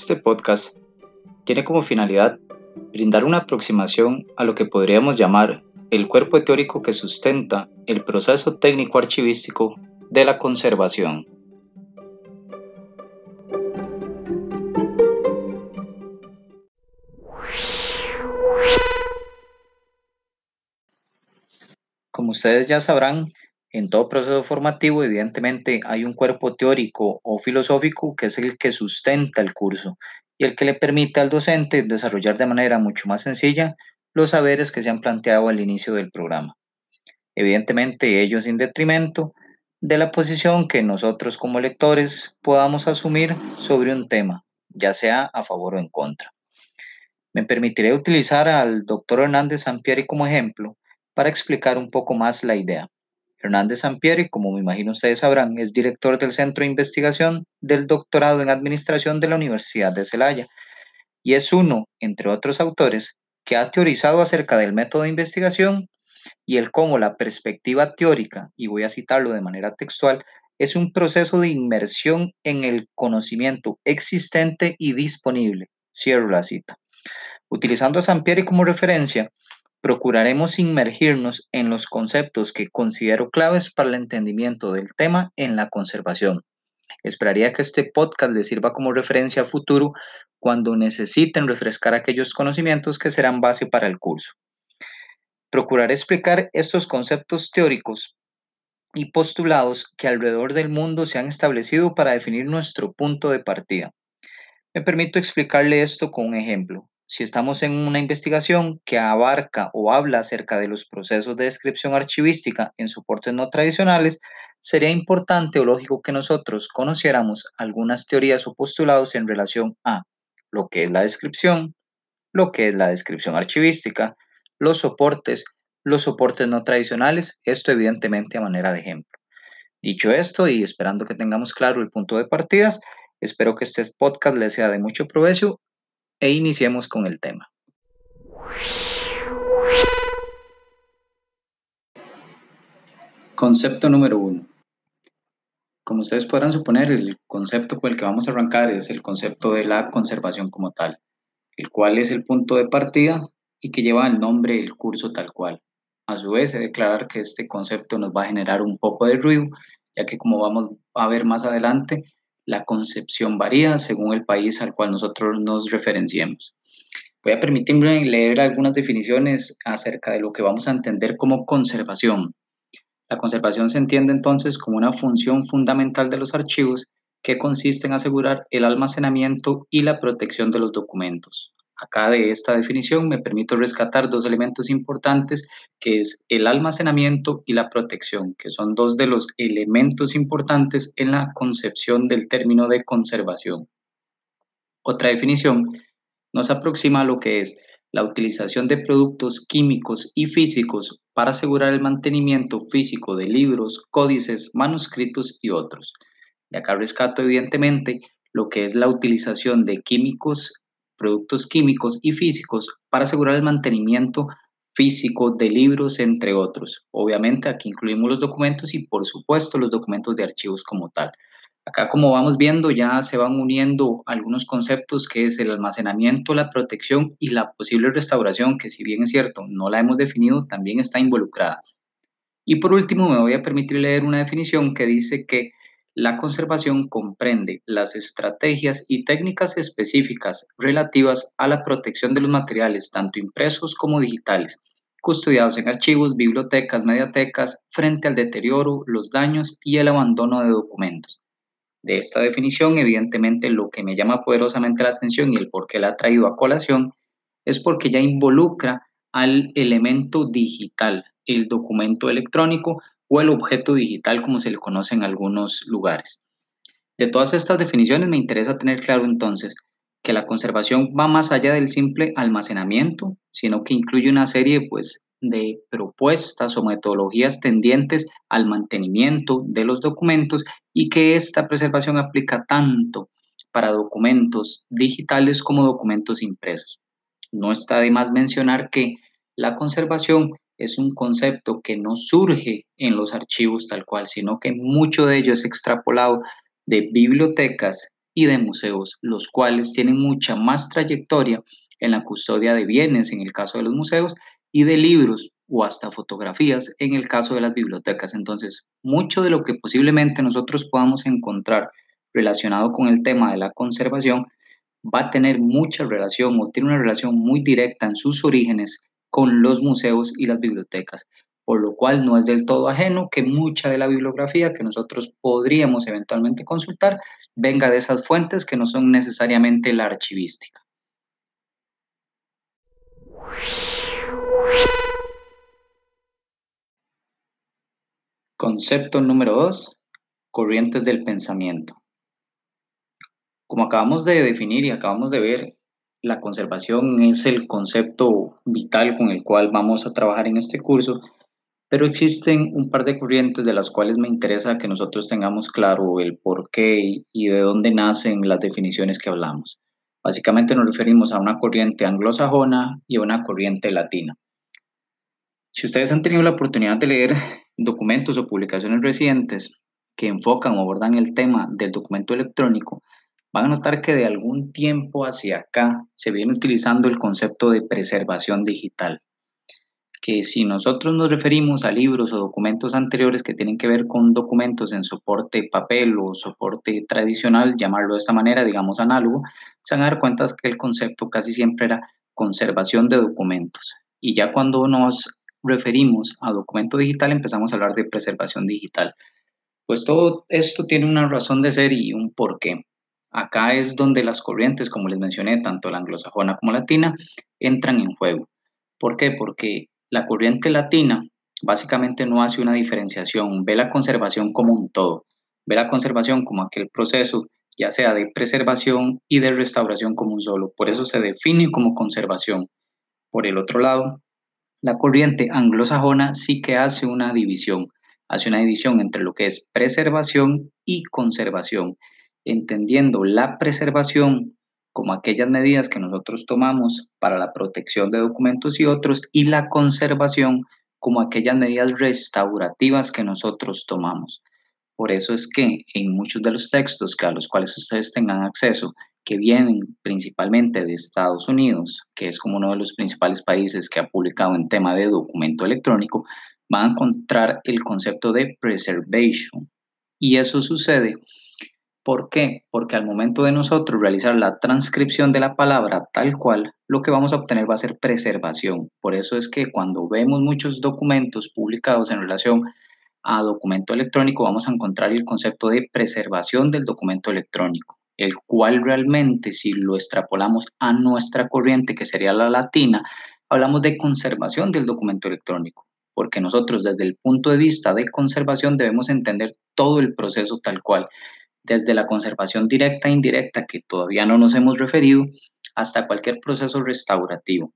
Este podcast tiene como finalidad brindar una aproximación a lo que podríamos llamar el cuerpo teórico que sustenta el proceso técnico archivístico de la conservación. Como ustedes ya sabrán, en todo proceso formativo, evidentemente, hay un cuerpo teórico o filosófico que es el que sustenta el curso y el que le permite al docente desarrollar de manera mucho más sencilla los saberes que se han planteado al inicio del programa. Evidentemente, ello sin detrimento de la posición que nosotros como lectores podamos asumir sobre un tema, ya sea a favor o en contra. Me permitiré utilizar al doctor Hernández Sampieri como ejemplo para explicar un poco más la idea. Hernández Sampieri, como me imagino ustedes sabrán, es director del Centro de Investigación del Doctorado en Administración de la Universidad de Celaya y es uno, entre otros autores, que ha teorizado acerca del método de investigación y el cómo la perspectiva teórica, y voy a citarlo de manera textual, es un proceso de inmersión en el conocimiento existente y disponible. Cierro la cita. Utilizando a Sampieri como referencia, procuraremos inmergirnos en los conceptos que considero claves para el entendimiento del tema en la conservación. Esperaría que este podcast les sirva como referencia a futuro cuando necesiten refrescar aquellos conocimientos que serán base para el curso. Procuraré explicar estos conceptos teóricos y postulados que alrededor del mundo se han establecido para definir nuestro punto de partida. Me permito explicarle esto con un ejemplo si estamos en una investigación que abarca o habla acerca de los procesos de descripción archivística en soportes no tradicionales, sería importante o lógico que nosotros conociéramos algunas teorías o postulados en relación a lo que es la descripción, lo que es la descripción archivística, los soportes, los soportes no tradicionales, esto evidentemente a manera de ejemplo. Dicho esto y esperando que tengamos claro el punto de partidas, espero que este podcast les sea de mucho provecho e iniciemos con el tema. Concepto número uno. Como ustedes podrán suponer, el concepto con el que vamos a arrancar es el concepto de la conservación como tal, el cual es el punto de partida y que lleva el nombre del curso tal cual. A su vez, he de declarar que este concepto nos va a generar un poco de ruido, ya que como vamos a ver más adelante, la concepción varía según el país al cual nosotros nos referenciemos. Voy a permitirme leer algunas definiciones acerca de lo que vamos a entender como conservación. La conservación se entiende entonces como una función fundamental de los archivos que consiste en asegurar el almacenamiento y la protección de los documentos. Acá de esta definición me permito rescatar dos elementos importantes, que es el almacenamiento y la protección, que son dos de los elementos importantes en la concepción del término de conservación. Otra definición nos aproxima a lo que es la utilización de productos químicos y físicos para asegurar el mantenimiento físico de libros, códices, manuscritos y otros. De acá rescato evidentemente lo que es la utilización de químicos productos químicos y físicos para asegurar el mantenimiento físico de libros, entre otros. Obviamente aquí incluimos los documentos y por supuesto los documentos de archivos como tal. Acá como vamos viendo ya se van uniendo algunos conceptos que es el almacenamiento, la protección y la posible restauración, que si bien es cierto no la hemos definido, también está involucrada. Y por último me voy a permitir leer una definición que dice que la conservación comprende las estrategias y técnicas específicas relativas a la protección de los materiales, tanto impresos como digitales, custodiados en archivos, bibliotecas, mediatecas, frente al deterioro, los daños y el abandono de documentos. De esta definición, evidentemente, lo que me llama poderosamente la atención y el por qué la ha traído a colación es porque ya involucra al elemento digital, el documento electrónico, o el objeto digital como se le conoce en algunos lugares. De todas estas definiciones me interesa tener claro entonces que la conservación va más allá del simple almacenamiento, sino que incluye una serie pues, de propuestas o metodologías tendientes al mantenimiento de los documentos y que esta preservación aplica tanto para documentos digitales como documentos impresos. No está de más mencionar que la conservación es un concepto que no surge en los archivos tal cual, sino que mucho de ello es extrapolado de bibliotecas y de museos, los cuales tienen mucha más trayectoria en la custodia de bienes en el caso de los museos y de libros o hasta fotografías en el caso de las bibliotecas. Entonces, mucho de lo que posiblemente nosotros podamos encontrar relacionado con el tema de la conservación va a tener mucha relación o tiene una relación muy directa en sus orígenes con los museos y las bibliotecas, por lo cual no es del todo ajeno que mucha de la bibliografía que nosotros podríamos eventualmente consultar venga de esas fuentes que no son necesariamente la archivística. Concepto número 2. Corrientes del pensamiento. Como acabamos de definir y acabamos de ver, la conservación es el concepto vital con el cual vamos a trabajar en este curso, pero existen un par de corrientes de las cuales me interesa que nosotros tengamos claro el por qué y de dónde nacen las definiciones que hablamos. Básicamente nos referimos a una corriente anglosajona y a una corriente latina. Si ustedes han tenido la oportunidad de leer documentos o publicaciones recientes que enfocan o abordan el tema del documento electrónico, van a notar que de algún tiempo hacia acá se viene utilizando el concepto de preservación digital, que si nosotros nos referimos a libros o documentos anteriores que tienen que ver con documentos en soporte papel o soporte tradicional, llamarlo de esta manera, digamos análogo, se van a dar cuenta que el concepto casi siempre era conservación de documentos. Y ya cuando nos referimos a documento digital empezamos a hablar de preservación digital. Pues todo esto tiene una razón de ser y un porqué. Acá es donde las corrientes, como les mencioné, tanto la anglosajona como la latina, entran en juego. ¿Por qué? Porque la corriente latina básicamente no hace una diferenciación, ve la conservación como un todo, ve la conservación como aquel proceso, ya sea de preservación y de restauración como un solo. Por eso se define como conservación. Por el otro lado, la corriente anglosajona sí que hace una división, hace una división entre lo que es preservación y conservación entendiendo la preservación como aquellas medidas que nosotros tomamos para la protección de documentos y otros, y la conservación como aquellas medidas restaurativas que nosotros tomamos. Por eso es que en muchos de los textos que a los cuales ustedes tengan acceso, que vienen principalmente de Estados Unidos, que es como uno de los principales países que ha publicado en tema de documento electrónico, van a encontrar el concepto de preservation. Y eso sucede ¿Por qué? Porque al momento de nosotros realizar la transcripción de la palabra tal cual, lo que vamos a obtener va a ser preservación. Por eso es que cuando vemos muchos documentos publicados en relación a documento electrónico, vamos a encontrar el concepto de preservación del documento electrónico, el cual realmente si lo extrapolamos a nuestra corriente, que sería la latina, hablamos de conservación del documento electrónico porque nosotros desde el punto de vista de conservación debemos entender todo el proceso tal cual desde la conservación directa e indirecta, que todavía no nos hemos referido, hasta cualquier proceso restaurativo.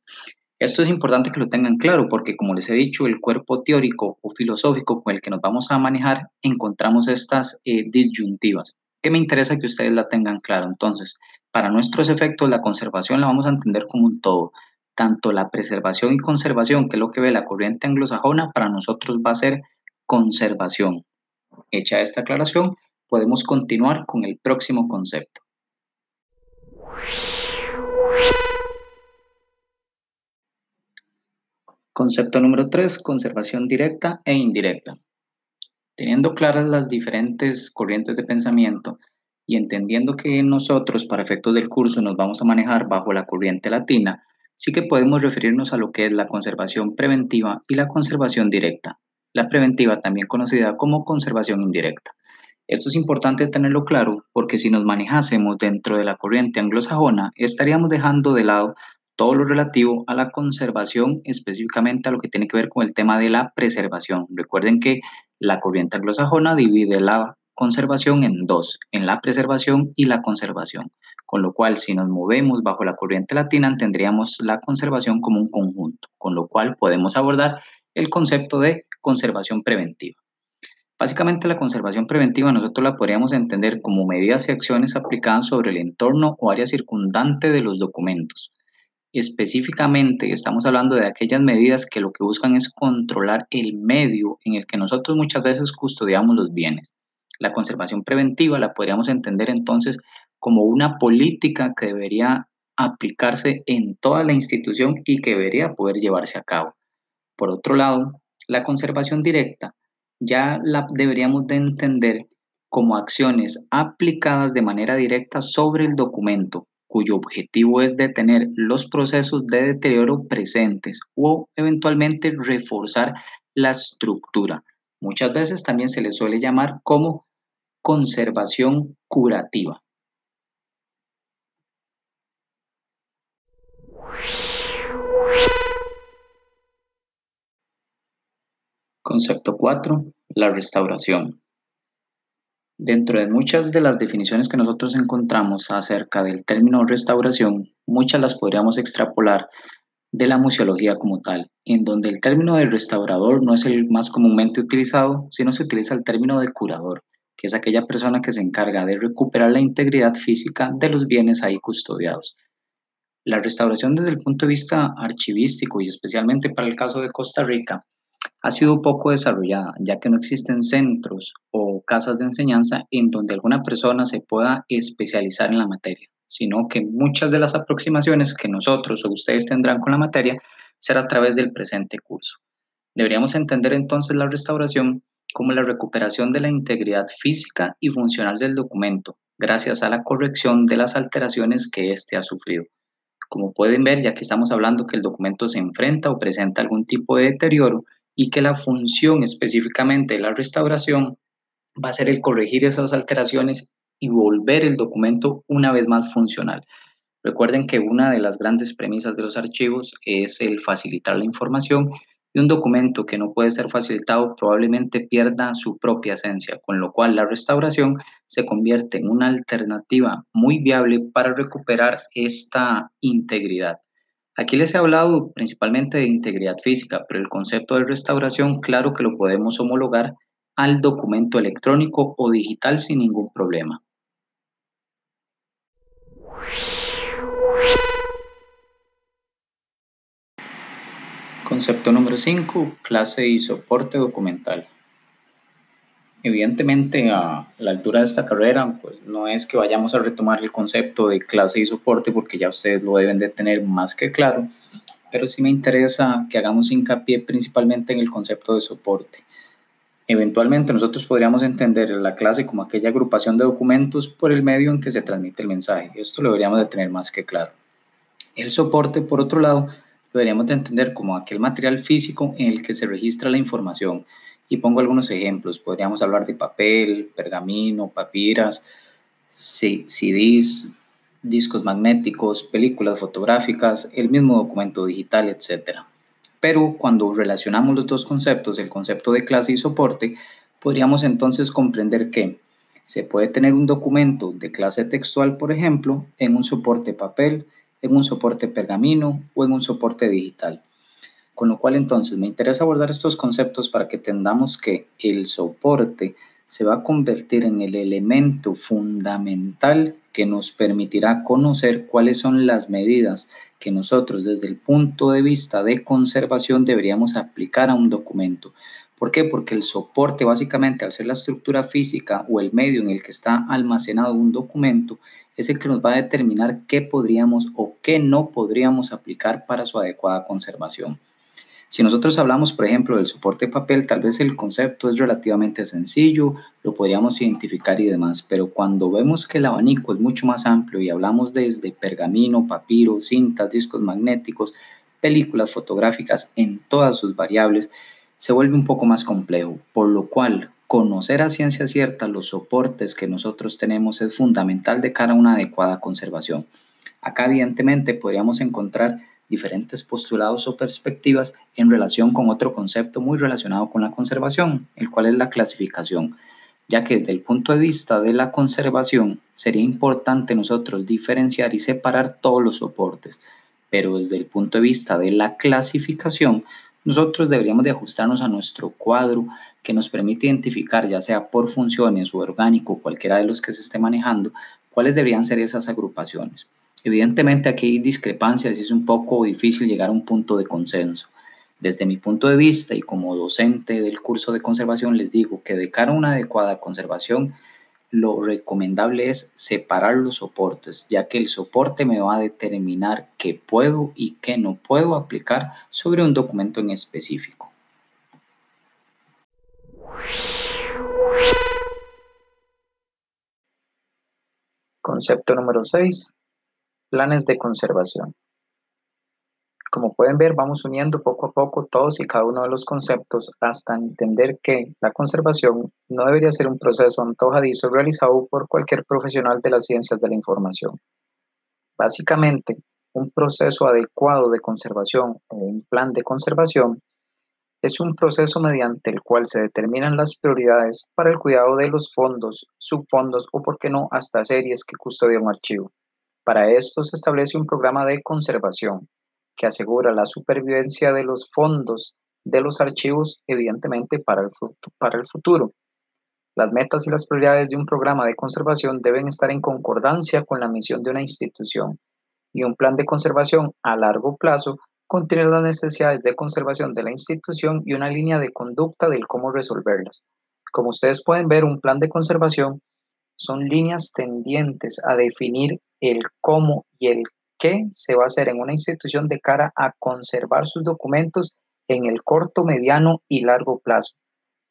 Esto es importante que lo tengan claro porque, como les he dicho, el cuerpo teórico o filosófico con el que nos vamos a manejar, encontramos estas eh, disyuntivas, que me interesa que ustedes la tengan claro. Entonces, para nuestros efectos, la conservación la vamos a entender como un todo. Tanto la preservación y conservación, que es lo que ve la corriente anglosajona, para nosotros va a ser conservación. Hecha esta aclaración, podemos continuar con el próximo concepto. Concepto número 3, conservación directa e indirecta. Teniendo claras las diferentes corrientes de pensamiento y entendiendo que nosotros para efectos del curso nos vamos a manejar bajo la corriente latina, sí que podemos referirnos a lo que es la conservación preventiva y la conservación directa. La preventiva también conocida como conservación indirecta. Esto es importante tenerlo claro porque si nos manejásemos dentro de la corriente anglosajona, estaríamos dejando de lado todo lo relativo a la conservación, específicamente a lo que tiene que ver con el tema de la preservación. Recuerden que la corriente anglosajona divide la conservación en dos, en la preservación y la conservación. Con lo cual, si nos movemos bajo la corriente latina, tendríamos la conservación como un conjunto, con lo cual podemos abordar el concepto de conservación preventiva. Básicamente la conservación preventiva nosotros la podríamos entender como medidas y acciones aplicadas sobre el entorno o área circundante de los documentos. Específicamente estamos hablando de aquellas medidas que lo que buscan es controlar el medio en el que nosotros muchas veces custodiamos los bienes. La conservación preventiva la podríamos entender entonces como una política que debería aplicarse en toda la institución y que debería poder llevarse a cabo. Por otro lado, la conservación directa ya la deberíamos de entender como acciones aplicadas de manera directa sobre el documento, cuyo objetivo es detener los procesos de deterioro presentes o eventualmente reforzar la estructura. Muchas veces también se le suele llamar como conservación curativa. Concepto 4. La restauración. Dentro de muchas de las definiciones que nosotros encontramos acerca del término restauración, muchas las podríamos extrapolar de la museología como tal, en donde el término de restaurador no es el más comúnmente utilizado, sino se utiliza el término de curador, que es aquella persona que se encarga de recuperar la integridad física de los bienes ahí custodiados. La restauración desde el punto de vista archivístico y especialmente para el caso de Costa Rica ha sido poco desarrollada, ya que no existen centros o casas de enseñanza en donde alguna persona se pueda especializar en la materia, sino que muchas de las aproximaciones que nosotros o ustedes tendrán con la materia será a través del presente curso. Deberíamos entender entonces la restauración como la recuperación de la integridad física y funcional del documento, gracias a la corrección de las alteraciones que éste ha sufrido. Como pueden ver, ya que estamos hablando que el documento se enfrenta o presenta algún tipo de deterioro, y que la función específicamente de la restauración va a ser el corregir esas alteraciones y volver el documento una vez más funcional. Recuerden que una de las grandes premisas de los archivos es el facilitar la información y un documento que no puede ser facilitado probablemente pierda su propia esencia, con lo cual la restauración se convierte en una alternativa muy viable para recuperar esta integridad. Aquí les he hablado principalmente de integridad física, pero el concepto de restauración, claro que lo podemos homologar al documento electrónico o digital sin ningún problema. Concepto número 5, clase y soporte documental. Evidentemente, a la altura de esta carrera, pues no es que vayamos a retomar el concepto de clase y soporte porque ya ustedes lo deben de tener más que claro, pero sí me interesa que hagamos hincapié principalmente en el concepto de soporte. Eventualmente nosotros podríamos entender la clase como aquella agrupación de documentos por el medio en que se transmite el mensaje. Esto lo deberíamos de tener más que claro. El soporte, por otro lado, lo deberíamos de entender como aquel material físico en el que se registra la información y pongo algunos ejemplos. Podríamos hablar de papel, pergamino, papiras, CDs, discos magnéticos, películas fotográficas, el mismo documento digital, etc. Pero cuando relacionamos los dos conceptos, el concepto de clase y soporte, podríamos entonces comprender que se puede tener un documento de clase textual, por ejemplo, en un soporte papel, en un soporte pergamino o en un soporte digital. Con lo cual entonces me interesa abordar estos conceptos para que entendamos que el soporte se va a convertir en el elemento fundamental que nos permitirá conocer cuáles son las medidas que nosotros desde el punto de vista de conservación deberíamos aplicar a un documento. ¿Por qué? Porque el soporte básicamente al ser la estructura física o el medio en el que está almacenado un documento es el que nos va a determinar qué podríamos o qué no podríamos aplicar para su adecuada conservación. Si nosotros hablamos, por ejemplo, del soporte papel, tal vez el concepto es relativamente sencillo, lo podríamos identificar y demás, pero cuando vemos que el abanico es mucho más amplio y hablamos desde pergamino, papiro, cintas, discos magnéticos, películas fotográficas en todas sus variables, se vuelve un poco más complejo, por lo cual conocer a ciencia cierta los soportes que nosotros tenemos es fundamental de cara a una adecuada conservación. Acá evidentemente podríamos encontrar diferentes postulados o perspectivas en relación con otro concepto muy relacionado con la conservación, el cual es la clasificación, ya que desde el punto de vista de la conservación sería importante nosotros diferenciar y separar todos los soportes, pero desde el punto de vista de la clasificación, nosotros deberíamos de ajustarnos a nuestro cuadro que nos permite identificar, ya sea por funciones o orgánico, cualquiera de los que se esté manejando, cuáles deberían ser esas agrupaciones. Evidentemente aquí hay discrepancias y es un poco difícil llegar a un punto de consenso. Desde mi punto de vista y como docente del curso de conservación les digo que de cara a una adecuada conservación, lo recomendable es separar los soportes, ya que el soporte me va a determinar qué puedo y qué no puedo aplicar sobre un documento en específico. Concepto número 6. Planes de conservación. Como pueden ver, vamos uniendo poco a poco todos y cada uno de los conceptos hasta entender que la conservación no debería ser un proceso antojadizo realizado por cualquier profesional de las ciencias de la información. Básicamente, un proceso adecuado de conservación o un plan de conservación es un proceso mediante el cual se determinan las prioridades para el cuidado de los fondos, subfondos o, por qué no, hasta series que custodian un archivo. Para esto se establece un programa de conservación que asegura la supervivencia de los fondos de los archivos, evidentemente para el, para el futuro. Las metas y las prioridades de un programa de conservación deben estar en concordancia con la misión de una institución y un plan de conservación a largo plazo contiene las necesidades de conservación de la institución y una línea de conducta del cómo resolverlas. Como ustedes pueden ver, un plan de conservación son líneas tendientes a definir el cómo y el qué se va a hacer en una institución de cara a conservar sus documentos en el corto, mediano y largo plazo.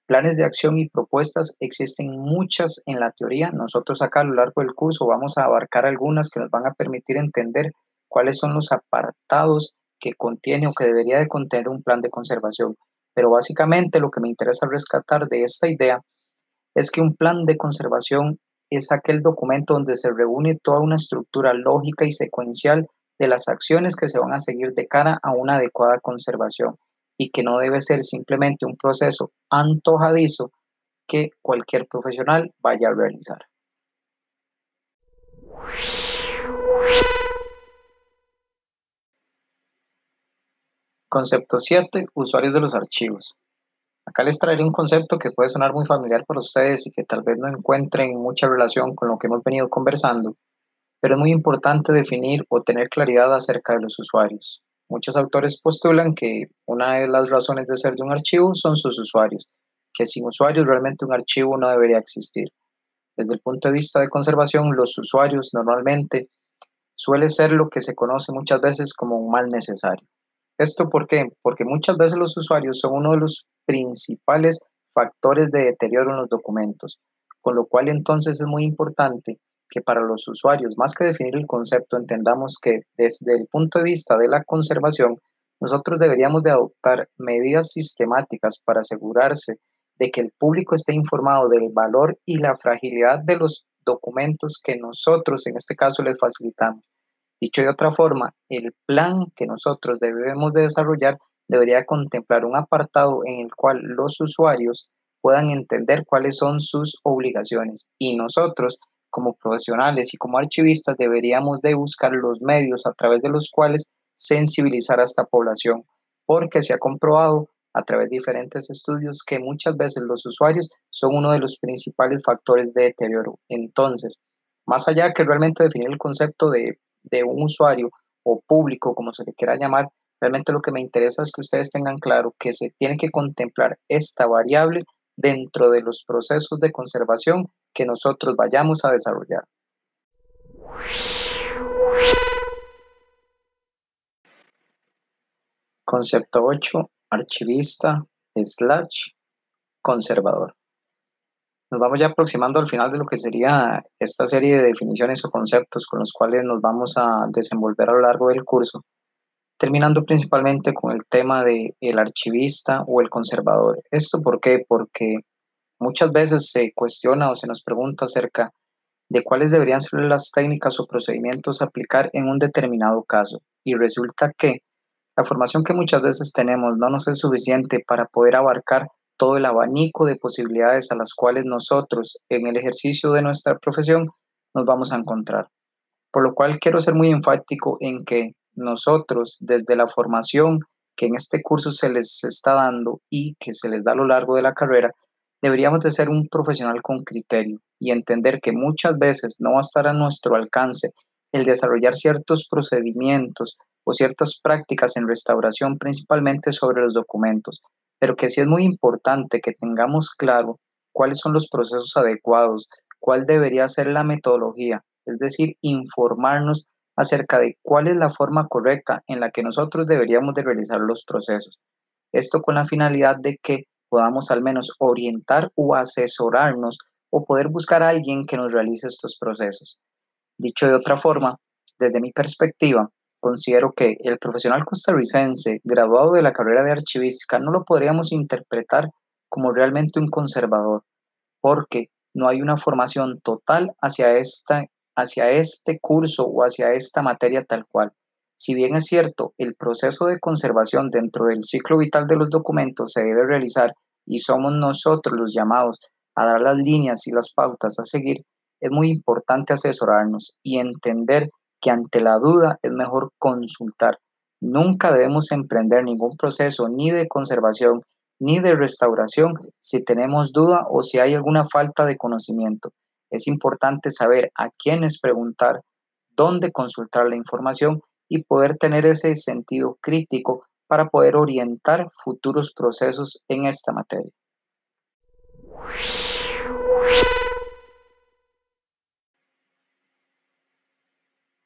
Planes de acción y propuestas existen muchas en la teoría. Nosotros acá a lo largo del curso vamos a abarcar algunas que nos van a permitir entender cuáles son los apartados que contiene o que debería de contener un plan de conservación. Pero básicamente lo que me interesa rescatar de esta idea es que un plan de conservación es aquel documento donde se reúne toda una estructura lógica y secuencial de las acciones que se van a seguir de cara a una adecuada conservación y que no debe ser simplemente un proceso antojadizo que cualquier profesional vaya a realizar. Concepto 7. Usuarios de los archivos. Acá les traeré un concepto que puede sonar muy familiar para ustedes y que tal vez no encuentren mucha relación con lo que hemos venido conversando, pero es muy importante definir o tener claridad acerca de los usuarios. Muchos autores postulan que una de las razones de ser de un archivo son sus usuarios, que sin usuarios realmente un archivo no debería existir. Desde el punto de vista de conservación, los usuarios normalmente suele ser lo que se conoce muchas veces como un mal necesario. ¿Esto por qué? Porque muchas veces los usuarios son uno de los principales factores de deterioro en los documentos, con lo cual entonces es muy importante que para los usuarios, más que definir el concepto, entendamos que desde el punto de vista de la conservación, nosotros deberíamos de adoptar medidas sistemáticas para asegurarse de que el público esté informado del valor y la fragilidad de los documentos que nosotros en este caso les facilitamos. Dicho de otra forma, el plan que nosotros debemos de desarrollar debería contemplar un apartado en el cual los usuarios puedan entender cuáles son sus obligaciones y nosotros como profesionales y como archivistas deberíamos de buscar los medios a través de los cuales sensibilizar a esta población porque se ha comprobado a través de diferentes estudios que muchas veces los usuarios son uno de los principales factores de deterioro. Entonces, más allá que realmente definir el concepto de de un usuario o público, como se le quiera llamar, realmente lo que me interesa es que ustedes tengan claro que se tiene que contemplar esta variable dentro de los procesos de conservación que nosotros vayamos a desarrollar. Concepto 8. Archivista slash conservador. Nos vamos ya aproximando al final de lo que sería esta serie de definiciones o conceptos con los cuales nos vamos a desenvolver a lo largo del curso, terminando principalmente con el tema de el archivista o el conservador. ¿Esto por qué? Porque muchas veces se cuestiona o se nos pregunta acerca de cuáles deberían ser las técnicas o procedimientos a aplicar en un determinado caso. Y resulta que la formación que muchas veces tenemos no nos es suficiente para poder abarcar todo el abanico de posibilidades a las cuales nosotros en el ejercicio de nuestra profesión nos vamos a encontrar. Por lo cual quiero ser muy enfático en que nosotros desde la formación que en este curso se les está dando y que se les da a lo largo de la carrera, deberíamos de ser un profesional con criterio y entender que muchas veces no va a estar a nuestro alcance el desarrollar ciertos procedimientos o ciertas prácticas en restauración principalmente sobre los documentos, pero que sí es muy importante que tengamos claro cuáles son los procesos adecuados, cuál debería ser la metodología, es decir, informarnos acerca de cuál es la forma correcta en la que nosotros deberíamos de realizar los procesos. Esto con la finalidad de que podamos al menos orientar o asesorarnos o poder buscar a alguien que nos realice estos procesos. Dicho de otra forma, desde mi perspectiva, considero que el profesional costarricense graduado de la carrera de archivística no lo podríamos interpretar como realmente un conservador, porque no hay una formación total hacia, esta, hacia este curso o hacia esta materia tal cual. Si bien es cierto, el proceso de conservación dentro del ciclo vital de los documentos se debe realizar y somos nosotros los llamados a dar las líneas y las pautas a seguir, es muy importante asesorarnos y entender que ante la duda es mejor consultar. Nunca debemos emprender ningún proceso ni de conservación ni de restauración si tenemos duda o si hay alguna falta de conocimiento. Es importante saber a quiénes preguntar, dónde consultar la información y poder tener ese sentido crítico para poder orientar futuros procesos en esta materia.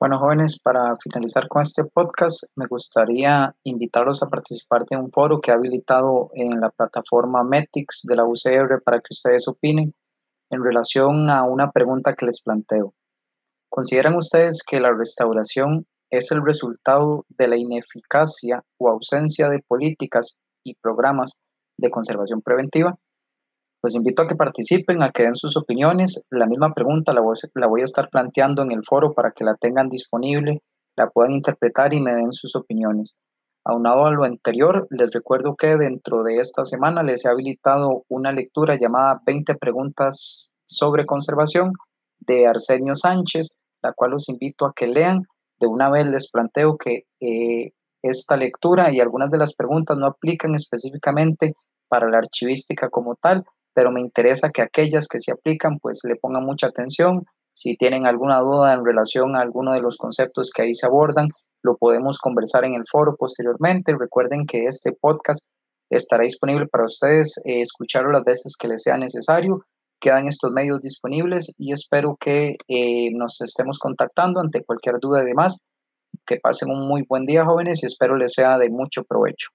Bueno, jóvenes, para finalizar con este podcast, me gustaría invitarlos a participar de un foro que ha habilitado en la plataforma Metix de la UCR para que ustedes opinen en relación a una pregunta que les planteo. ¿Consideran ustedes que la restauración es el resultado de la ineficacia o ausencia de políticas y programas de conservación preventiva? Los invito a que participen, a que den sus opiniones. La misma pregunta la voy, a estar planteando en el foro para que la tengan disponible, la puedan interpretar y me den sus opiniones. Aunado a lo anterior, les recuerdo que dentro de esta semana les he habilitado una lectura llamada 20 preguntas sobre conservación de Arsenio Sánchez, la cual los invito a que lean de una vez les planteo que eh, esta lectura y algunas de las preguntas no aplican específicamente para la archivística como tal, pero me interesa que aquellas que se aplican pues le pongan mucha atención. Si tienen alguna duda en relación a alguno de los conceptos que ahí se abordan, lo podemos conversar en el foro posteriormente. Recuerden que este podcast estará disponible para ustedes eh, escucharlo las veces que les sea necesario quedan estos medios disponibles y espero que eh, nos estemos contactando ante cualquier duda y demás. Que pasen un muy buen día jóvenes y espero les sea de mucho provecho.